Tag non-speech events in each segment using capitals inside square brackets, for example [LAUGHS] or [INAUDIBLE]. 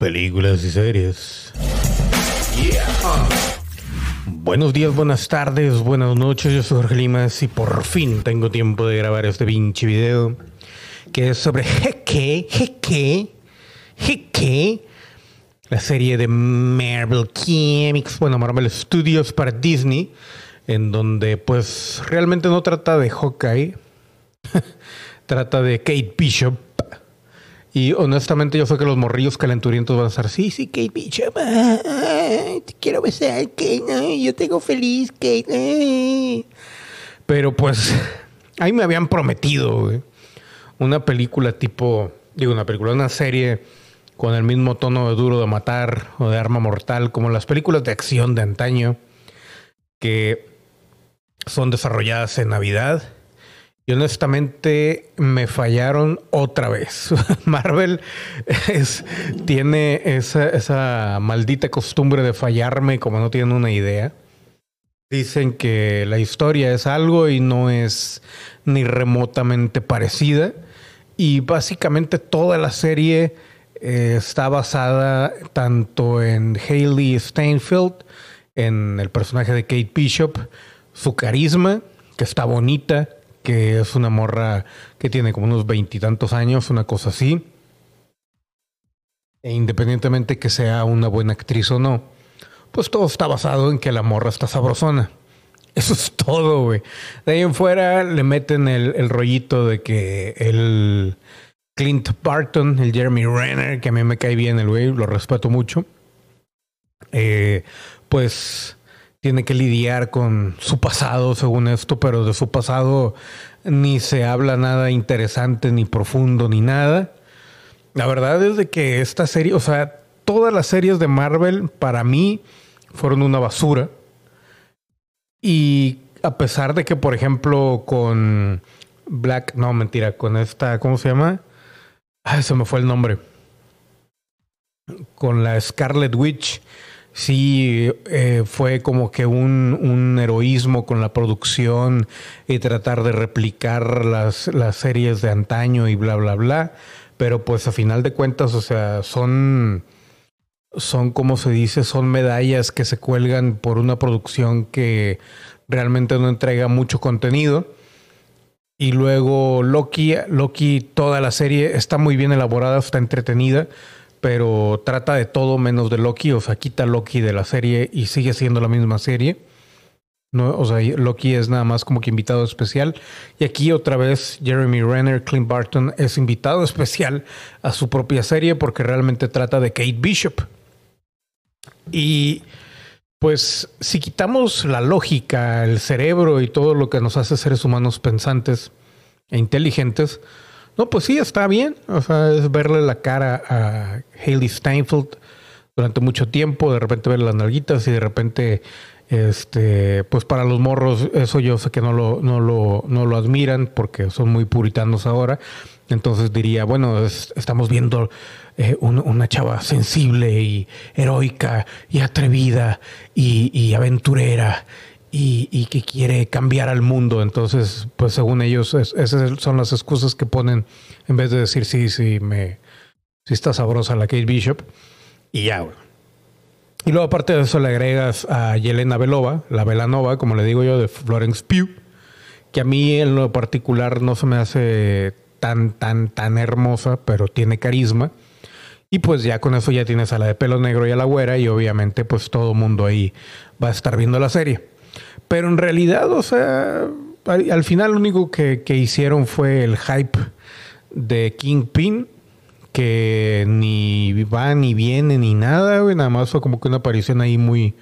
películas y series. Buenos días, buenas tardes, buenas noches. Yo soy Jorge Limas y por fin tengo tiempo de grabar este pinche video que es sobre Jeque, Jeque, Jeque, la serie de Marvel Comics, bueno, Marvel Studios para Disney, en donde pues realmente no trata de Hawkeye, [LAUGHS] trata de Kate Bishop y honestamente yo sé que los morrillos calenturientos van a estar, sí, sí, Kate Bishop, te quiero besar, Kate, yo tengo feliz, Kate. Pero pues, [LAUGHS] ahí me habían prometido una película tipo, digo, una película, una serie con el mismo tono de duro de matar o de arma mortal, como las películas de acción de antaño, que son desarrolladas en Navidad y honestamente me fallaron otra vez. [LAUGHS] Marvel tiene esa, maldita costumbre de fallarme como no tienen una idea. Dicen que la historia es algo y no es ni remotamente parecida. Y básicamente toda la serie eh, está basada tanto en Hayley Steinfeld, en el personaje de Kate Bishop, su carisma, que está bonita, que es una morra que tiene como unos veintitantos años, una cosa así. E independientemente que sea una buena actriz o no, pues todo está basado en que la morra está sabrosona. Eso es todo, güey. De ahí en fuera le meten el, rollito de que el Clint Barton, el Jeremy Renner, que a mí me cae bien el güey, lo respeto mucho. Eh, pues tiene que lidiar con su pasado, según esto, pero de su pasado ni se habla nada interesante, ni profundo, ni nada. La verdad es de que esta serie, o sea, todas las series de Marvel para mí fueron una basura. Y a pesar de que, por ejemplo, con Black, no, mentira, con esta, ¿cómo se llama? Ay, se me fue el nombre. Con la Scarlet Witch sí eh, fue como que un, un, heroísmo con la producción y tratar de replicar las, las series de antaño y bla, bla, bla. Pero pues a final de cuentas, o sea, son, son como se dice, son medallas que se cuelgan por una producción que realmente no entrega mucho contenido. Y luego Loki, Loki, toda la serie está muy bien elaborada, está entretenida pero trata de todo menos de Loki, o sea, quita Loki de la serie y sigue siendo la misma serie. No, o sea, Loki es nada más como que invitado especial. Y aquí otra vez Jeremy Renner, Clint Barton es invitado [LAUGHS] especial a su propia serie porque realmente trata de Kate Bishop. Y pues si quitamos la lógica, el cerebro y todo lo que nos hace seres humanos pensantes e inteligentes, no, pues sí, está bien. O sea, es verle la cara a Haley Steinfeld durante mucho tiempo, de repente ver las nalguitas y de repente, este, pues para los morros, eso yo sé que no lo, no lo, no lo admiran porque son muy puritanos ahora. Entonces diría, bueno, estamos viendo eh, una chava sensible y heroica y atrevida y aventurera y, que quiere cambiar al mundo. Entonces, pues según ellos, esas son las excusas que ponen en vez de decir sí, sí, me, sí está sabrosa la Kate Bishop. Y ya, Y luego aparte de eso le agregas a Yelena Belova, la Velanova, como le digo yo, de Florence Pugh, que a mí en lo particular no se me hace tan, tan, tan hermosa, pero tiene carisma. Y pues ya con eso ya tienes a la de pelo negro y a la güera y obviamente pues todo mundo ahí va a estar viendo la serie. Pero en realidad, o sea, al, final lo único que, hicieron fue el hype de Kingpin, que ni va ni viene ni nada, güey. Nada más fue como que una aparición ahí muy,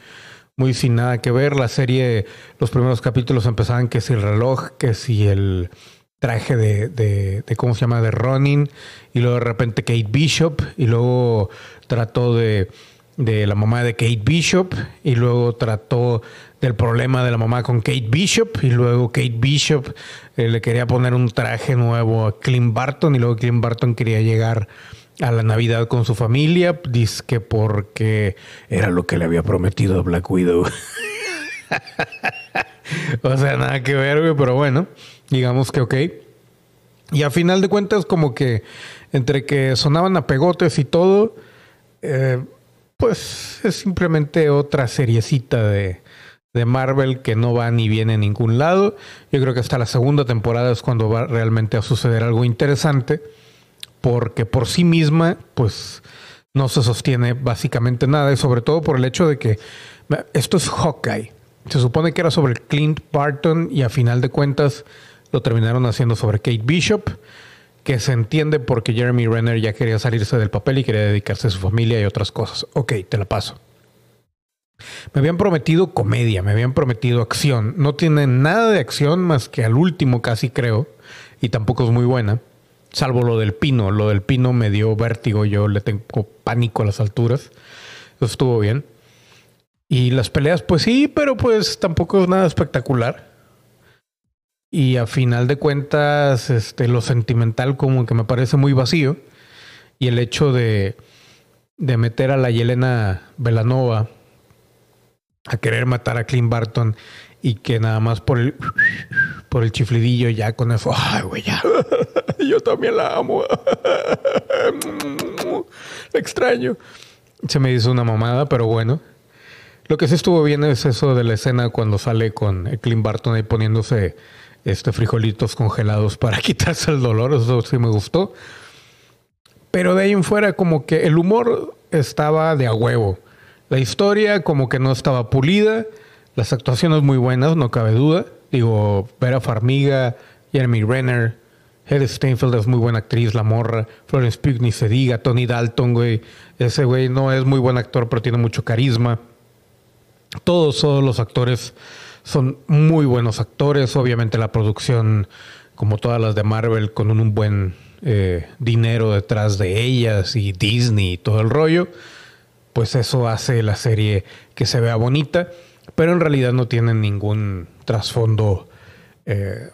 muy sin nada que ver. La serie, los primeros capítulos empezaban que si el reloj, que si el traje de, de, de, ¿cómo se llama? De Ronin. Y luego de repente Kate Bishop. Y luego trató de, de la mamá de Kate Bishop. Y luego trató del problema de la mamá con Kate Bishop y luego Kate Bishop eh, le quería poner un traje nuevo a Clint Barton y luego Clint Barton quería llegar a la Navidad con su familia, que porque era lo que le había prometido a Black Widow. [LAUGHS] o sea, nada que ver, pero bueno, digamos que ok. Y a final de cuentas como que entre que sonaban a pegotes y todo, eh, pues es simplemente otra seriecita de, de Marvel que no va ni viene a ningún lado. Yo creo que hasta la segunda temporada es cuando va realmente a suceder algo interesante, porque por sí misma, pues no se sostiene básicamente nada, y sobre todo por el hecho de que esto es Hawkeye. Se supone que era sobre Clint Barton y a final de cuentas lo terminaron haciendo sobre Kate Bishop, que se entiende porque Jeremy Renner ya quería salirse del papel y quería dedicarse a su familia y otras cosas. Ok, te la paso. Me habían prometido comedia, me habían prometido acción. No tiene nada de acción más que al último casi creo, y tampoco es muy buena, salvo lo del pino. Lo del pino me dio vértigo, yo le tengo pánico a las alturas. Eso estuvo bien. Y las peleas, pues sí, pero pues tampoco es nada espectacular. Y a final de cuentas, este, lo sentimental como que me parece muy vacío. Y el hecho de, de meter a la Yelena Velanova a querer matar a Clint Barton y que nada más por el por el chiflidillo ya con eso, ay güey, ya. [LAUGHS] Yo también la amo. [LAUGHS] La extraño. Se me hizo una mamada, pero bueno. Lo que sí estuvo bien es eso de la escena cuando sale con Clint Barton ahí poniéndose este frijolitos congelados para [LAUGHS] quitarse el dolor, eso sí me gustó. Pero de ahí en fuera como que el humor estaba de a huevo. La historia como que no estaba pulida, las actuaciones muy buenas, no cabe duda. Digo, Vera Farmiga, Jeremy Renner, Heather Steinfeld es muy buena actriz, la morra, Florence Pugh ni se diga, Tony Dalton, güey. Ese güey no es muy buen actor, pero tiene mucho carisma. Todos, los actores son muy buenos actores. Obviamente la producción, como todas las de Marvel, con un, buen eh, dinero detrás de ellas y Disney y todo el rollo pues eso hace la serie que se vea bonita, pero en realidad no tiene ningún trasfondo eh,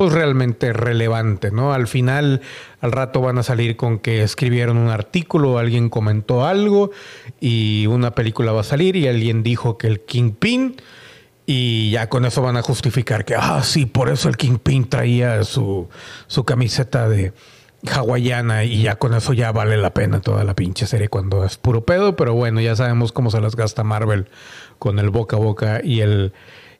pues realmente relevante, ¿no? Al final, al rato van a salir con que escribieron un artículo, alguien comentó algo y una película va a salir y alguien dijo que el Kingpin y ya con eso van a justificar que, ah, sí, por eso el Kingpin traía su, su camiseta de, hawaiana y ya con eso ya vale la pena toda la pinche serie cuando es puro pedo, pero bueno, ya sabemos cómo se las gasta Marvel con el boca a boca y el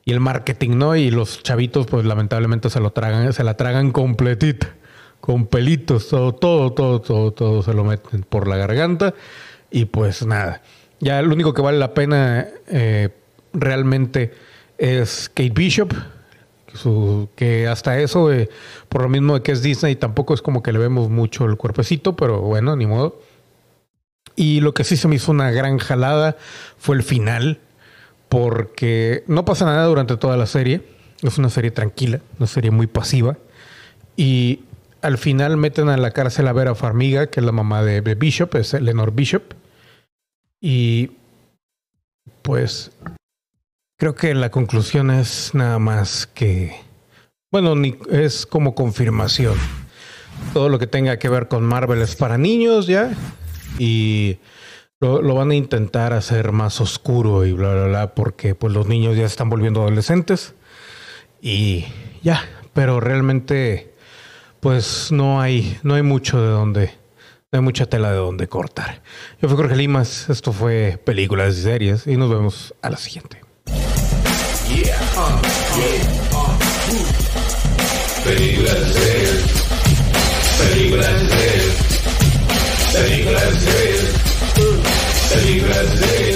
y el marketing, ¿no? Y los chavitos pues lamentablemente se lo tragan, se la tragan completita, con pelitos, todo todo todo todo todo se lo meten por la garganta y pues nada. Ya lo único que vale la pena eh, realmente es Kate Bishop, que hasta eso, eh, por lo mismo de que es Disney, tampoco es como que le vemos mucho el cuerpecito, pero bueno, ni modo. Y lo que sí se me hizo una gran jalada fue el final, porque no pasa nada durante toda la serie. Es una serie tranquila, una serie muy pasiva. Y al final meten a la cárcel a Vera Farmiga, que es la mamá de Bishop, es Eleanor Bishop. Y pues Creo que la conclusión es nada más que, bueno, es como confirmación. Todo lo que tenga que ver con Marvel es para niños ya y lo, van a intentar hacer más oscuro y bla, bla, bla, porque pues los niños ya están volviendo adolescentes y ya, pero realmente pues no hay, no hay mucho de donde, no hay mucha tela de donde cortar. Yo fui Jorge Limas, esto fue Películas y Series y nos vemos a la siguiente. Yeah, uh, yeah, uh, Películas de Películas de Películas de Happy birthday.